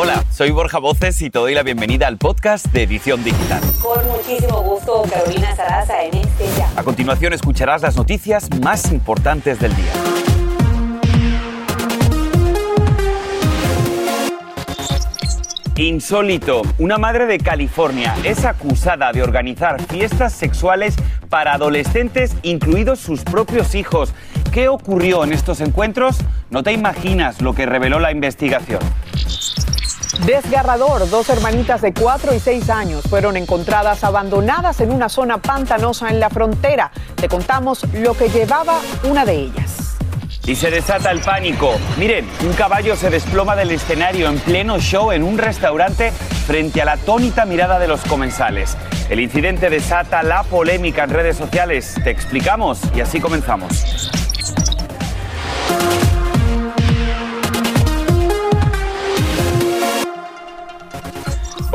Hola, soy Borja Voces y te doy la bienvenida al podcast de Edición Digital. Con muchísimo gusto, Carolina Sarasa en este ya. A continuación escucharás las noticias más importantes del día. Insólito, una madre de California es acusada de organizar fiestas sexuales para adolescentes, incluidos sus propios hijos. ¿Qué ocurrió en estos encuentros? No te imaginas lo que reveló la investigación. Desgarrador, dos hermanitas de 4 y 6 años fueron encontradas abandonadas en una zona pantanosa en la frontera. Te contamos lo que llevaba una de ellas. Y se desata el pánico. Miren, un caballo se desploma del escenario en pleno show en un restaurante frente a la atónita mirada de los comensales. El incidente desata la polémica en redes sociales. Te explicamos y así comenzamos.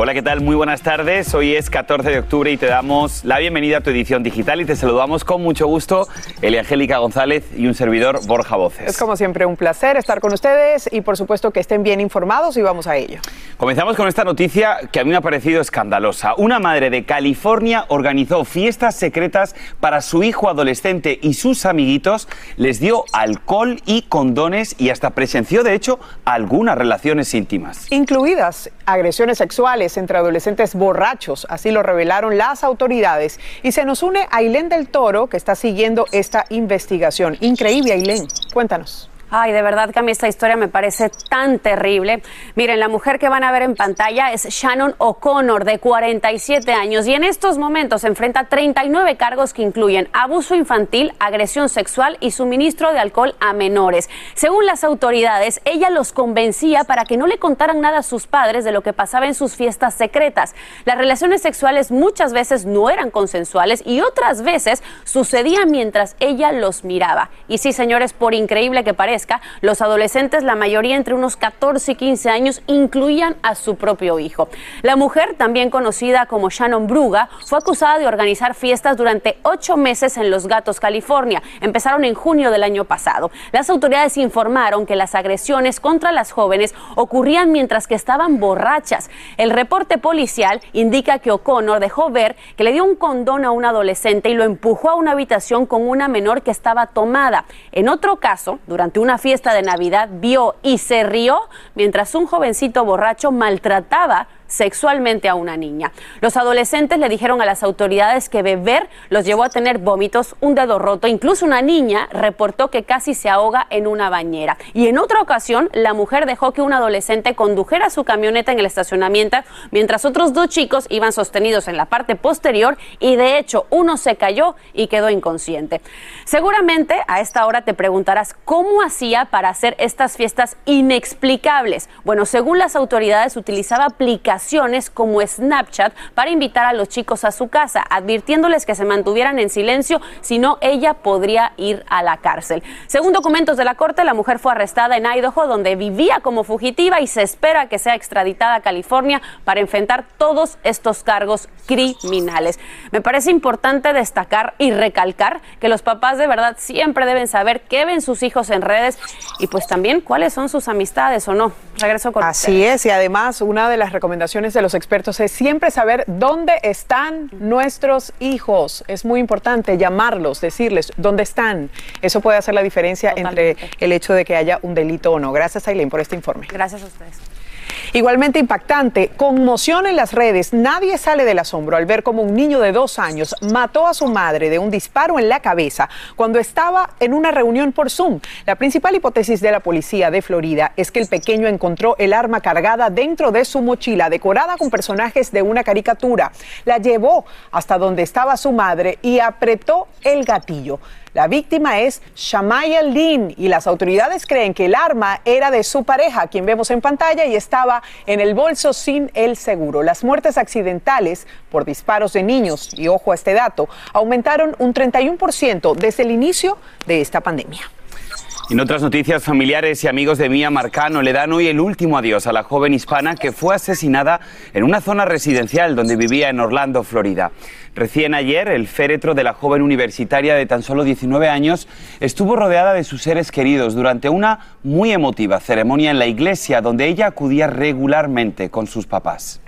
Hola, ¿qué tal? Muy buenas tardes. Hoy es 14 de octubre y te damos la bienvenida a tu edición digital y te saludamos con mucho gusto Elia Angélica González y un servidor Borja Voces. Es como siempre un placer estar con ustedes y por supuesto que estén bien informados y vamos a ello. Comenzamos con esta noticia que a mí me ha parecido escandalosa. Una madre de California organizó fiestas secretas para su hijo adolescente y sus amiguitos, les dio alcohol y condones y hasta presenció de hecho algunas relaciones íntimas. Incluidas agresiones sexuales entre adolescentes borrachos, así lo revelaron las autoridades. Y se nos une Ailén del Toro, que está siguiendo esta investigación. Increíble, Ailén. Cuéntanos. Ay, de verdad que a mí esta historia me parece tan terrible. Miren, la mujer que van a ver en pantalla es Shannon O'Connor, de 47 años, y en estos momentos enfrenta 39 cargos que incluyen abuso infantil, agresión sexual y suministro de alcohol a menores. Según las autoridades, ella los convencía para que no le contaran nada a sus padres de lo que pasaba en sus fiestas secretas. Las relaciones sexuales muchas veces no eran consensuales y otras veces sucedían mientras ella los miraba. Y sí, señores, por increíble que parezca, los adolescentes, la mayoría entre unos 14 y 15 años, incluían a su propio hijo. La mujer, también conocida como Shannon Bruga, fue acusada de organizar fiestas durante ocho meses en Los Gatos, California. Empezaron en junio del año pasado. Las autoridades informaron que las agresiones contra las jóvenes ocurrían mientras que estaban borrachas. El reporte policial indica que O'Connor dejó ver que le dio un condón a un adolescente y lo empujó a una habitación con una menor que estaba tomada. En otro caso, durante una fiesta de Navidad vio y se rió mientras un jovencito borracho maltrataba sexualmente a una niña. Los adolescentes le dijeron a las autoridades que beber los llevó a tener vómitos, un dedo roto, incluso una niña reportó que casi se ahoga en una bañera. Y en otra ocasión, la mujer dejó que un adolescente condujera su camioneta en el estacionamiento mientras otros dos chicos iban sostenidos en la parte posterior y de hecho uno se cayó y quedó inconsciente. Seguramente a esta hora te preguntarás cómo hacía para hacer estas fiestas inexplicables. Bueno, según las autoridades utilizaba aplicaciones como Snapchat para invitar a los chicos a su casa, advirtiéndoles que se mantuvieran en silencio, si no ella podría ir a la cárcel. Según documentos de la corte, la mujer fue arrestada en Idaho, donde vivía como fugitiva y se espera que sea extraditada a California para enfrentar todos estos cargos criminales. Me parece importante destacar y recalcar que los papás de verdad siempre deben saber qué ven sus hijos en redes y pues también cuáles son sus amistades o no. Regreso con Así es, y además una de las recomendaciones de los expertos es siempre saber dónde están nuestros hijos. Es muy importante llamarlos, decirles dónde están. Eso puede hacer la diferencia entre el hecho de que haya un delito o no. Gracias, Aileen, por este informe. Gracias a ustedes. Igualmente impactante, conmoción en las redes. Nadie sale del asombro al ver cómo un niño de dos años mató a su madre de un disparo en la cabeza cuando estaba en una reunión por Zoom. La principal hipótesis de la policía de Florida es que el pequeño encontró el arma cargada dentro de su mochila, decorada con personajes de una caricatura. La llevó hasta donde estaba su madre y apretó el gatillo. La víctima es Shamaya Lin y las autoridades creen que el arma era de su pareja, quien vemos en pantalla, y estaba en el bolso sin el seguro. Las muertes accidentales por disparos de niños, y ojo a este dato, aumentaron un 31% desde el inicio de esta pandemia. En otras noticias, familiares y amigos de Mía Marcano le dan hoy el último adiós a la joven hispana que fue asesinada en una zona residencial donde vivía en Orlando, Florida. Recién ayer, el féretro de la joven universitaria de tan solo 19 años estuvo rodeada de sus seres queridos durante una muy emotiva ceremonia en la iglesia donde ella acudía regularmente con sus papás.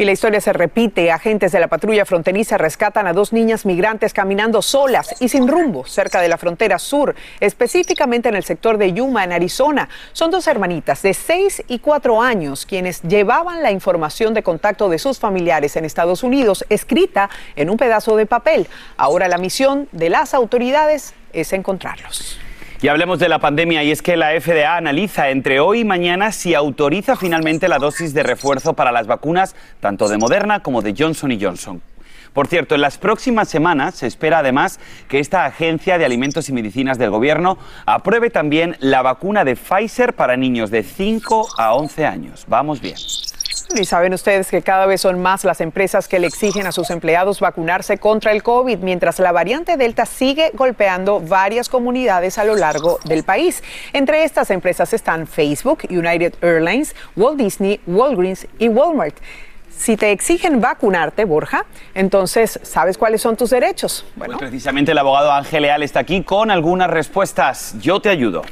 Y la historia se repite. Agentes de la patrulla fronteriza rescatan a dos niñas migrantes caminando solas y sin rumbo cerca de la frontera sur, específicamente en el sector de Yuma, en Arizona. Son dos hermanitas de 6 y 4 años quienes llevaban la información de contacto de sus familiares en Estados Unidos escrita en un pedazo de papel. Ahora la misión de las autoridades es encontrarlos. Y hablemos de la pandemia y es que la FDA analiza entre hoy y mañana si autoriza finalmente la dosis de refuerzo para las vacunas tanto de Moderna como de Johnson Johnson. Por cierto, en las próximas semanas se espera además que esta Agencia de Alimentos y Medicinas del Gobierno apruebe también la vacuna de Pfizer para niños de 5 a 11 años. Vamos bien. Y saben ustedes que cada vez son más las empresas que le exigen a sus empleados vacunarse contra el COVID, mientras la variante Delta sigue golpeando varias comunidades a lo largo del país. Entre estas empresas están Facebook, United Airlines, Walt Disney, Walgreens y Walmart. Si te exigen vacunarte, Borja, entonces sabes cuáles son tus derechos. Bueno, pues precisamente el abogado Ángel Leal está aquí con algunas respuestas. Yo te ayudo.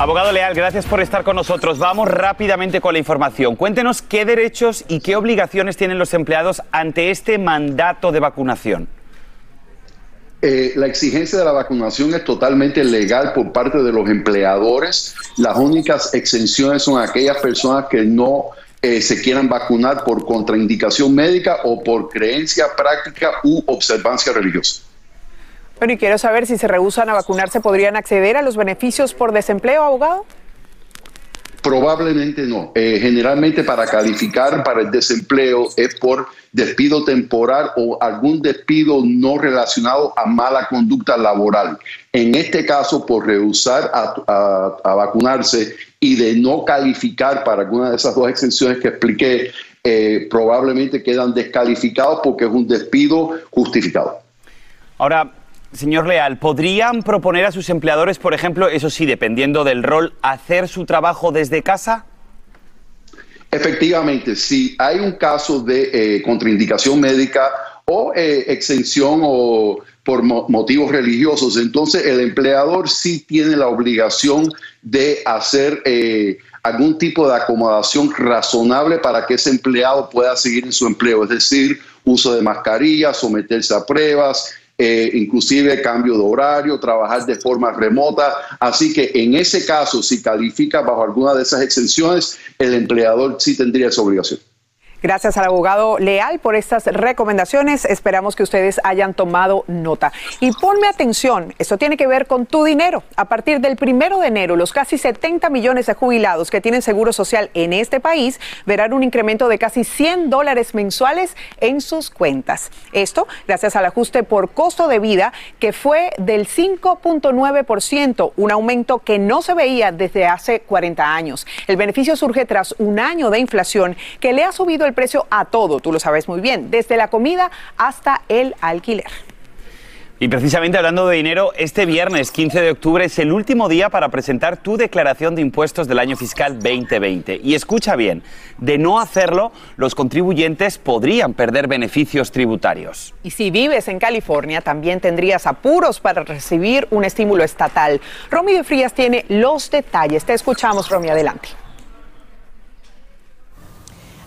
Abogado Leal, gracias por estar con nosotros. Vamos rápidamente con la información. Cuéntenos qué derechos y qué obligaciones tienen los empleados ante este mandato de vacunación. Eh, la exigencia de la vacunación es totalmente legal por parte de los empleadores. Las únicas exenciones son aquellas personas que no eh, se quieran vacunar por contraindicación médica o por creencia práctica u observancia religiosa. Bueno, y quiero saber si se rehusan a vacunarse, ¿podrían acceder a los beneficios por desempleo, abogado? Probablemente no. Eh, generalmente para calificar para el desempleo es por despido temporal o algún despido no relacionado a mala conducta laboral. En este caso, por rehusar a, vacunarse y de no calificar para alguna de esas dos exenciones que expliqué, eh, probablemente quedan descalificados porque es un despido justificado. Ahora, Señor Leal, ¿podrían proponer a sus empleadores, por ejemplo, eso sí, dependiendo del rol, hacer su trabajo desde casa? Efectivamente, si hay un caso de eh, contraindicación médica o eh, exención o por motivos religiosos, entonces el empleador sí tiene la obligación de hacer eh, algún tipo de acomodación razonable para que ese empleado pueda seguir en su empleo, es decir, uso de mascarilla, someterse a pruebas, eh, inclusive cambio de horario, trabajar de forma remota. Así que en ese caso, si califica bajo alguna de esas exenciones, el empleador sí tendría esa obligación. Gracias al abogado Leal por estas recomendaciones. Esperamos que ustedes hayan tomado nota. Y ponme atención, esto tiene que ver con tu dinero. A partir del primero de enero, los casi 70 millones de jubilados que tienen seguro social en este país verán un incremento de casi 100 dólares mensuales en sus cuentas. Esto gracias al ajuste por costo de vida que fue del 5.9%, un aumento que no se veía desde hace 40 años. El beneficio surge tras un año de inflación que le ha subido el el precio a todo, tú lo sabes muy bien, desde la comida hasta el alquiler. Y precisamente hablando de dinero, este viernes 15 de octubre es el último día para presentar tu declaración de impuestos del año fiscal 2020. Y escucha bien, de no hacerlo, los contribuyentes podrían perder beneficios tributarios. Y si vives en California, también tendrías apuros para recibir un estímulo estatal. Romy de Frías tiene los detalles. Te escuchamos, Romy, adelante.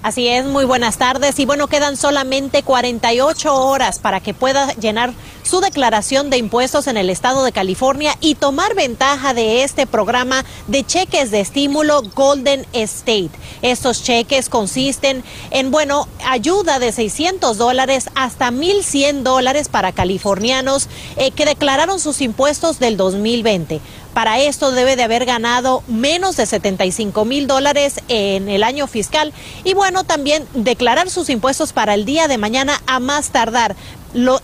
Así es, muy buenas tardes. Y bueno, quedan solamente 48 horas para que pueda llenar su declaración de impuestos en el estado de California y tomar ventaja de este programa de cheques de estímulo Golden State. Estos cheques consisten en, bueno, ayuda de 600 dólares hasta 1.100 dólares para californianos eh, que declararon sus impuestos del 2020. Para esto debe de haber ganado menos de 75 mil dólares en el año fiscal y bueno, también declarar sus impuestos para el día de mañana a más tardar.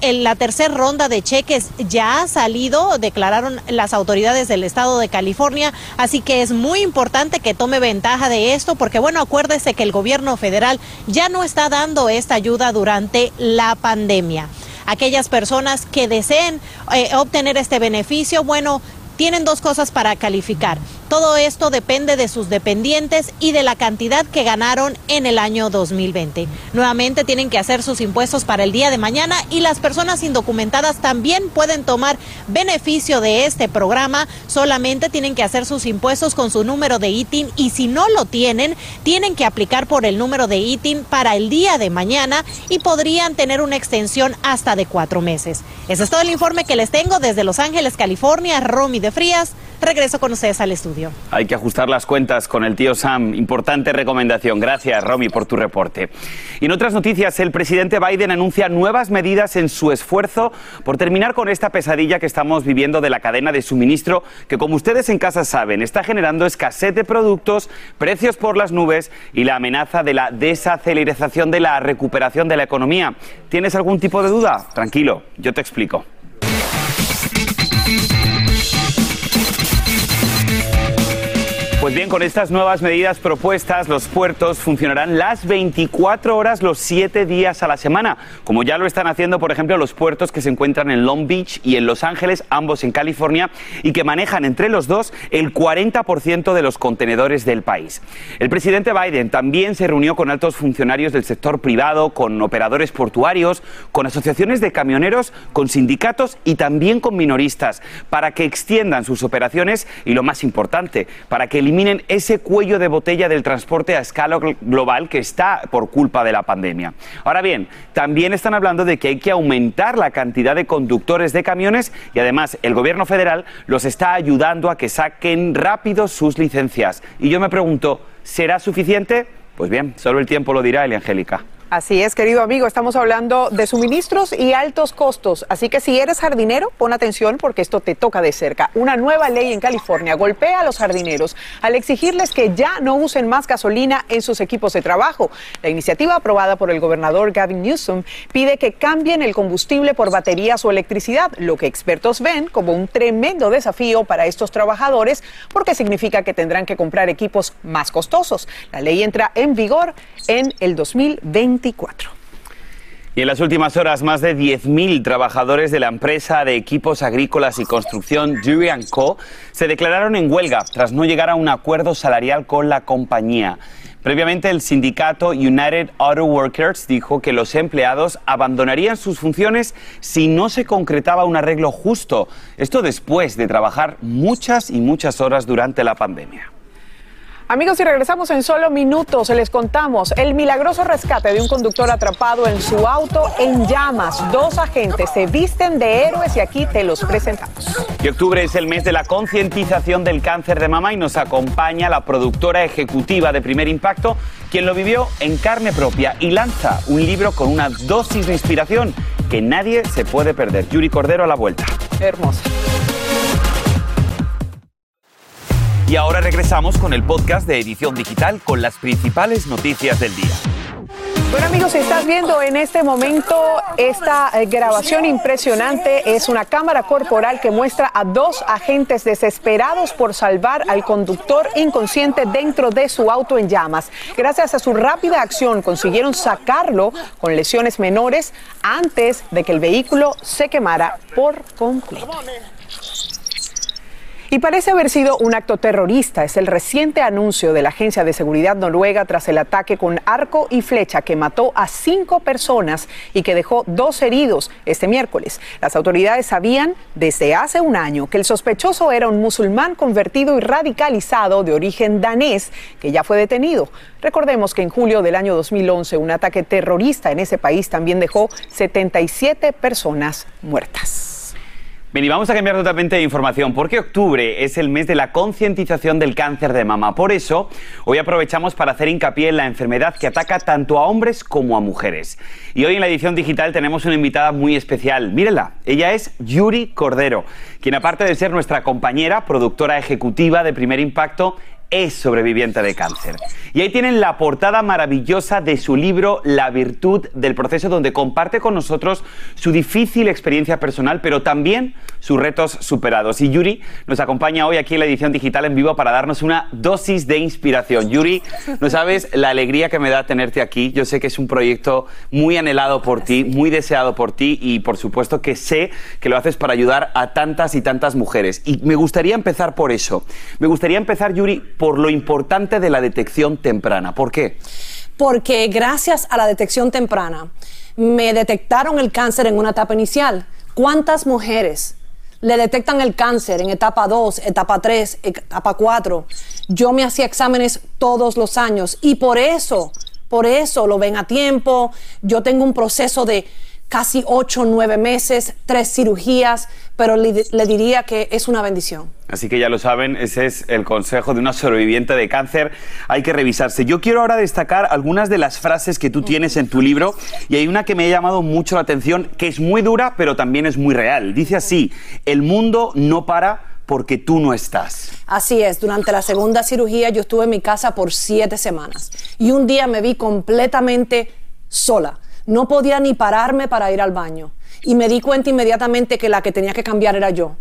En la tercera ronda de cheques ya ha salido, declararon las autoridades del estado de California, así que es muy importante que tome ventaja de esto, porque bueno, acuérdese que el gobierno federal ya no está dando esta ayuda durante la pandemia. Aquellas personas que deseen eh, obtener este beneficio, bueno, tienen dos cosas para calificar. Todo esto depende de sus dependientes y de la cantidad que ganaron en el año 2020. Nuevamente tienen que hacer sus impuestos para el día de mañana y las personas indocumentadas también pueden tomar beneficio de este programa. Solamente tienen que hacer sus impuestos con su número de ITIN y si no lo tienen, tienen que aplicar por el número de ITIN para el día de mañana y podrían tener una extensión hasta de cuatro meses. Ese es todo el informe que les tengo desde Los Ángeles, California. Romy de Frías. Regreso con ustedes al estudio. Hay que ajustar las cuentas con el tío Sam. Importante recomendación. Gracias, Romy, por tu reporte. Y en otras noticias, el presidente Biden anuncia nuevas medidas en su esfuerzo por terminar con esta pesadilla que estamos viviendo de la cadena de suministro, que como ustedes en casa saben, está generando escasez de productos, precios por las nubes y la amenaza de la desaceleración de la recuperación de la economía. ¿Tienes algún tipo de duda? Tranquilo, yo te explico. Pues bien, con estas nuevas medidas propuestas, los puertos funcionarán las 24 horas los 7 días a la semana, como ya lo están haciendo, por ejemplo, los puertos que se encuentran en Long Beach y en Los Ángeles, ambos en California, y que manejan entre los dos el 40% de los contenedores del país. El presidente Biden también se reunió con altos funcionarios del sector privado, con operadores portuarios, con asociaciones de camioneros, con sindicatos y también con minoristas, para que extiendan sus operaciones y, lo más importante, para que eliminen ese cuello de botella del transporte a escala global que está por culpa de la pandemia. Ahora bien, también están hablando de que hay que aumentar la cantidad de conductores de camiones y además el gobierno federal los está ayudando a que saquen rápido sus licencias. Y yo me pregunto, ¿será suficiente? Pues bien, solo el tiempo lo dirá, Elia Angélica. Así es, querido amigo, estamos hablando de suministros y altos costos, así que si eres jardinero, pon atención porque esto te toca de cerca. Una nueva ley en California golpea a los jardineros al exigirles que ya no usen más gasolina en sus equipos de trabajo. La iniciativa aprobada por el gobernador Gavin Newsom pide que cambien el combustible por baterías o electricidad, lo que expertos ven como un tremendo desafío para estos trabajadores porque significa que tendrán que comprar equipos más costosos. La ley entra en vigor en el 2020. Y en las últimas horas, más de 10.000 trabajadores de la empresa de equipos agrícolas y construcción Durian Co. se declararon en huelga tras no llegar a un acuerdo salarial con la compañía. Previamente, el sindicato United Auto Workers dijo que los empleados abandonarían sus funciones si no se concretaba un arreglo justo. Esto después de trabajar muchas y muchas horas durante la pandemia. Amigos, y regresamos en solo minutos, les contamos el milagroso rescate de un conductor atrapado en su auto en llamas. Dos agentes se visten de héroes y aquí te los presentamos. Y octubre es el mes de la concientización del cáncer de mama y nos acompaña la productora ejecutiva de Primer Impacto, quien lo vivió en carne propia y lanza un libro con una dosis de inspiración que nadie se puede perder. Yuri Cordero a la vuelta. Hermoso. Y ahora regresamos con el podcast de Edición Digital con las principales noticias del día. Bueno amigos, estás viendo en este momento esta eh, grabación impresionante, es una cámara corporal que muestra a dos agentes desesperados por salvar al conductor inconsciente dentro de su auto en llamas. Gracias a su rápida acción consiguieron sacarlo con lesiones menores antes de que el vehículo se quemara por completo. Y parece haber sido un acto terrorista. Es el reciente anuncio de la Agencia de Seguridad Noruega tras el ataque con arco y flecha que mató a cinco personas y que dejó dos heridos este miércoles. Las autoridades sabían desde hace un año que el sospechoso era un musulmán convertido y radicalizado de origen danés que ya fue detenido. Recordemos que en julio del año 2011 un ataque terrorista en ese país también dejó 77 personas muertas. Bien, y vamos a cambiar totalmente de información porque octubre es el mes de la concientización del cáncer de mama. Por eso, hoy aprovechamos para hacer hincapié en la enfermedad que ataca tanto a hombres como a mujeres. Y hoy en la edición digital tenemos una invitada muy especial. Mírenla, ella es Yuri Cordero, quien aparte de ser nuestra compañera, productora ejecutiva de Primer Impacto, es sobreviviente de cáncer. Y ahí tienen la portada maravillosa de su libro La virtud del proceso, donde comparte con nosotros su difícil experiencia personal, pero también sus retos superados. Y Yuri nos acompaña hoy aquí en la edición digital en vivo para darnos una dosis de inspiración. Yuri, no sabes la alegría que me da tenerte aquí. Yo sé que es un proyecto muy anhelado por ti, muy deseado por ti y por supuesto que sé que lo haces para ayudar a tantas y tantas mujeres. Y me gustaría empezar por eso. Me gustaría empezar, Yuri, por lo importante de la detección temprana. ¿Por qué? Porque gracias a la detección temprana me detectaron el cáncer en una etapa inicial. ¿Cuántas mujeres le detectan el cáncer en etapa 2, etapa 3, etapa 4? Yo me hacía exámenes todos los años y por eso, por eso lo ven a tiempo. Yo tengo un proceso de casi 8 o 9 meses, tres cirugías, pero le, le diría que es una bendición. Así que ya lo saben, ese es el consejo de una sobreviviente de cáncer. Hay que revisarse. Yo quiero ahora destacar algunas de las frases que tú tienes en tu libro y hay una que me ha llamado mucho la atención, que es muy dura, pero también es muy real. Dice así, el mundo no para porque tú no estás. Así es, durante la segunda cirugía yo estuve en mi casa por siete semanas y un día me vi completamente sola. No podía ni pararme para ir al baño y me di cuenta inmediatamente que la que tenía que cambiar era yo.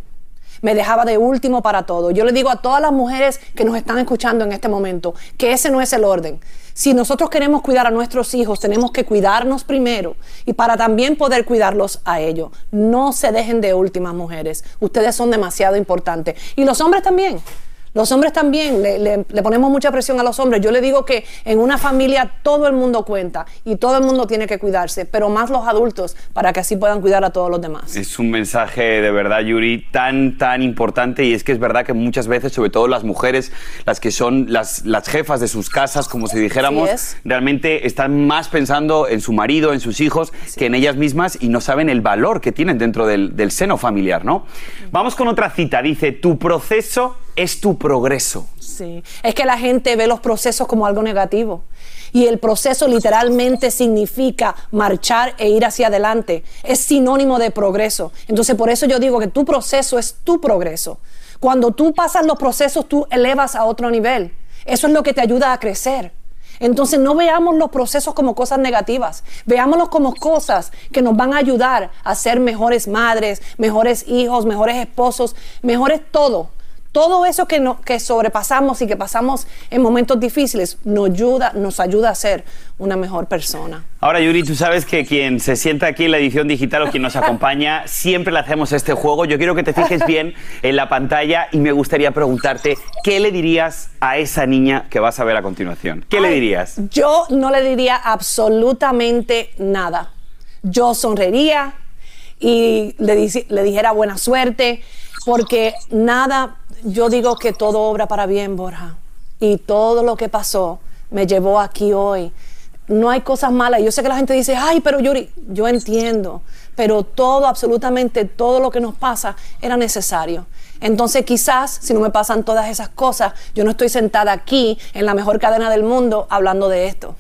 Me dejaba de último para todo. Yo le digo a todas las mujeres que nos están escuchando en este momento que ese no es el orden. Si nosotros queremos cuidar a nuestros hijos, tenemos que cuidarnos primero y para también poder cuidarlos a ellos. No se dejen de últimas mujeres. Ustedes son demasiado importantes. Y los hombres también. Los hombres también, le, le, le, ponemos mucha presión a los hombres. Yo le digo que en una familia todo el mundo cuenta y todo el mundo tiene que cuidarse, pero más los adultos para que así puedan cuidar a todos los demás. Es un mensaje de verdad, Yuri, tan, tan importante y es que es verdad que muchas veces, sobre todo las mujeres, las que son las, las jefas de sus casas, como si dijéramos, realmente están más pensando en su marido, en sus hijos, que en ellas mismas y no saben el valor que tienen dentro del, del seno familiar, ¿no? Vamos con otra cita. Dice, tu proceso es tu progreso. Sí, es que la gente ve los procesos como algo negativo. Y el proceso literalmente significa marchar e ir hacia adelante. Es sinónimo de progreso. Entonces, por eso yo digo que tu proceso es tu progreso. Cuando tú pasas los procesos, tú elevas a otro nivel. Eso es lo que te ayuda a crecer. Entonces no veamos los procesos como cosas negativas, veámoslos como cosas que nos van a ayudar a ser mejores madres, mejores hijos, mejores esposos, mejores todo. Todo eso que, no, que sobrepasamos y que pasamos en momentos difíciles nos ayuda, nos ayuda a ser una mejor persona. Ahora, Yuri, tú sabes que quien se sienta aquí en la edición digital o quien nos acompaña, siempre le hacemos este juego. Yo quiero que te fijes bien en la pantalla y me gustaría preguntarte, ¿qué le dirías a esa niña que vas a ver a continuación? ¿Qué Ay, le dirías? Yo no le diría absolutamente nada. Yo sonreiría y le, le dijera buena suerte, porque nada yo digo que todo obra para bien, Borja. Y todo lo que pasó me llevó aquí hoy. No hay cosas malas. Yo sé que la gente dice, ay, pero Yuri, yo entiendo. Pero todo, absolutamente todo lo que nos pasa era necesario. Entonces quizás si no me pasan todas esas cosas, yo no estoy sentada aquí en la mejor cadena del mundo hablando de esto.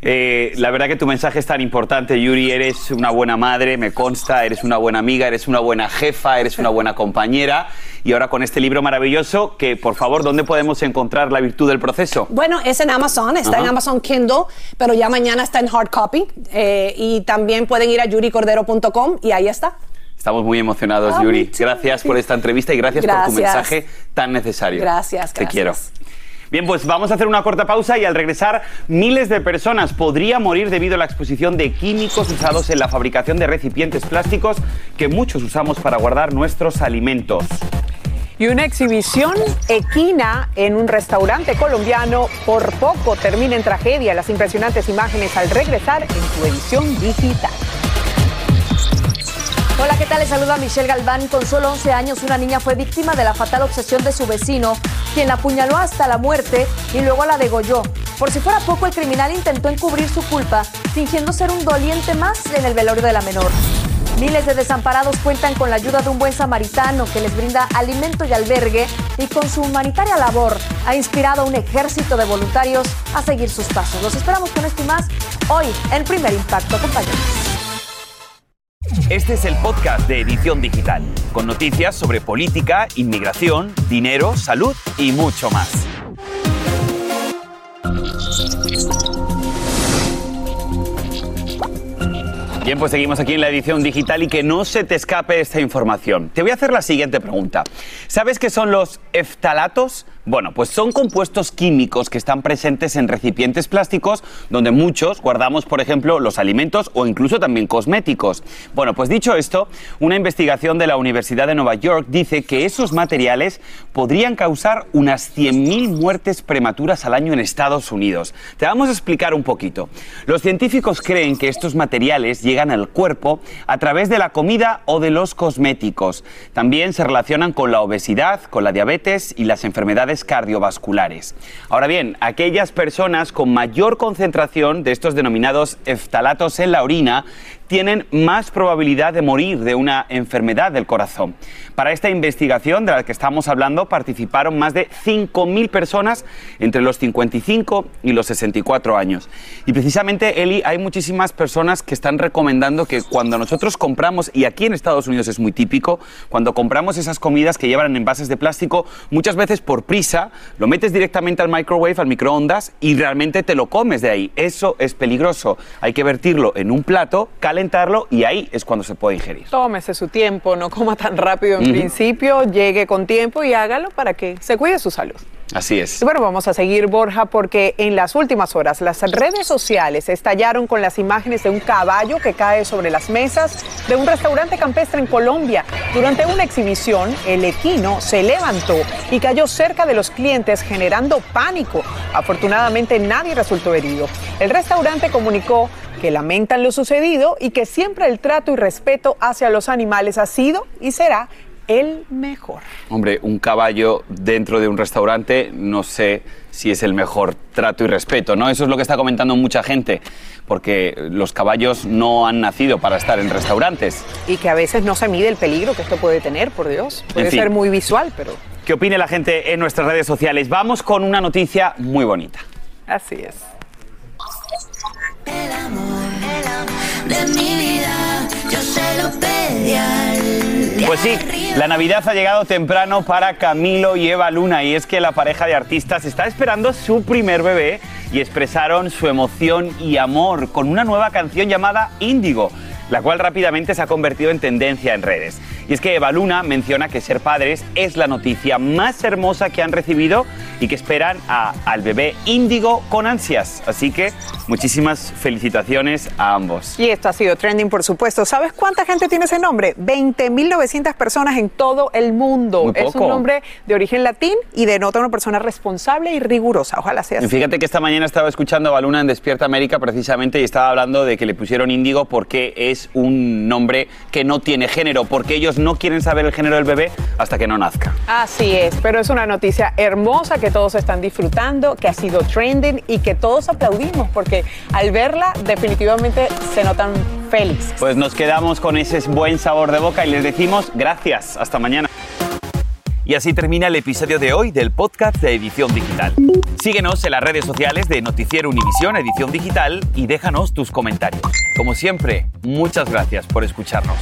Eh, la verdad que tu mensaje es tan importante, Yuri. Eres una buena madre, me consta, eres una buena amiga, eres una buena jefa, eres una buena compañera. Y ahora con este libro maravilloso, que por favor, ¿dónde podemos encontrar la virtud del proceso? Bueno, es en Amazon, está Ajá. en Amazon Kindle, pero ya mañana está en hard copy. Eh, y también pueden ir a yuricordero.com y ahí está. Estamos muy emocionados, oh, Yuri. Gracias por esta entrevista y gracias, gracias, por tu mensaje tan necesario. Gracias, Te gracias. quiero. Bien, pues vamos a hacer una corta pausa y al regresar miles de personas podrían morir debido a la exposición de químicos usados en la fabricación de recipientes plásticos que muchos usamos para guardar nuestros alimentos. Y una exhibición equina en un restaurante colombiano por poco termina en tragedia. Las impresionantes imágenes al regresar en tu edición digital. Hola, ¿qué tal? Les saluda Michelle Galván. Con solo 11 años, una niña fue víctima de la fatal obsesión de su vecino, quien la apuñaló hasta la muerte y luego la degolló. Por si fuera poco, el criminal intentó encubrir su culpa, fingiendo ser un doliente más en el velorio de la menor. Miles de desamparados cuentan con la ayuda de un buen samaritano que les brinda alimento y albergue y con su humanitaria labor ha inspirado a un ejército de voluntarios a seguir sus pasos. Los esperamos con esto y más hoy en Primer Impacto. Acompáñanos. Este es el podcast de Edición Digital, con noticias sobre política, inmigración, dinero, salud y mucho más. Bien, pues seguimos aquí en la edición digital y que no se te escape esta información. Te voy a hacer la siguiente pregunta. ¿Sabes qué son los eftalatos? Bueno, pues son compuestos químicos que están presentes en recipientes plásticos donde muchos guardamos, por ejemplo, los alimentos o incluso también cosméticos. Bueno, pues dicho esto, una investigación de la Universidad de Nueva York dice que esos materiales podrían causar unas 100.000 muertes prematuras al año en Estados Unidos. Te vamos a explicar un poquito. Los científicos creen que estos materiales llegan al cuerpo a través de la comida o de los cosméticos. También se relacionan con la obesidad, con la diabetes y las enfermedades cardiovasculares. Ahora bien, aquellas personas con mayor concentración de estos denominados eftalatos en la orina tienen más probabilidad de morir de una enfermedad del corazón. Para esta investigación de la que estamos hablando participaron más de 5.000 personas entre los 55 y los 64 años. Y precisamente, Eli, hay muchísimas personas que están recomendando que cuando nosotros compramos, y aquí en Estados Unidos es muy típico, cuando compramos esas comidas que llevan envases de plástico, muchas veces por prisa, lo metes directamente al microwave, al microondas, y realmente te lo comes de ahí. Eso es peligroso. Hay que vertirlo en un plato, calentarlo y ahí es cuando se puede ingerir. Tómese su tiempo, no coma tan rápido en principio, llegue con tiempo y hágalo para que se cuide su salud. Así es. Bueno, vamos a seguir, Borja, porque en las últimas horas las redes sociales estallaron con las imágenes de un caballo que cae sobre las mesas de un restaurante campestre en Colombia. Durante una exhibición, el equino se levantó y cayó cerca de los clientes generando pánico. Afortunadamente nadie resultó herido. El restaurante comunicó que lamentan lo sucedido y que siempre el trato y respeto hacia los animales ha sido y será el mejor. Hombre, un caballo dentro de un restaurante, no sé si es el mejor trato y respeto, ¿no? Eso es lo que está comentando mucha gente, porque los caballos no han nacido para estar en restaurantes. Y que a veces no se mide el peligro que esto puede tener, por Dios. Puede En fin. ser muy visual, pero ¿Qué opine la gente en nuestras redes sociales? Vamos con una noticia muy bonita. así es. De mi vida, yo se lo pedí al Pues sí, la Navidad ha llegado temprano para Camilo y Eva Luna y es que la pareja de artistas está esperando su primer bebé y expresaron su emoción y amor con una nueva canción llamada Índigo, la cual rápidamente se ha convertido en tendencia en redes. Y es que Eva Luna menciona que ser padres es la noticia más hermosa que han recibido y que esperan a- al bebé Índigo con ansias. Así que muchísimas felicitaciones a ambos. Y esto ha sido trending, por supuesto. ¿Sabes cuánta gente tiene ese nombre? 20.900 personas en todo el mundo. Muy Es poco. un nombre de origen latín y denota una persona responsable y rigurosa. Ojalá sea Y así. Fíjate que esta mañana estaba escuchando a Baluna en Despierta América precisamente y estaba hablando de que le pusieron índigo porque es un nombre que no tiene género, porque ellos no quieren saber el género del bebé hasta que no nazca. Así es, pero es una noticia hermosa que todos están disfrutando, que ha sido trending y que todos aplaudimos porque al verla definitivamente se notan felices. Pues nos quedamos con ese buen sabor de boca y les decimos gracias. Hasta mañana. Y así termina el episodio de hoy del podcast de Edición Digital. Síguenos en las redes sociales de Noticiero Univisión Edición Digital y déjanos tus comentarios. Como siempre, muchas gracias por escucharnos.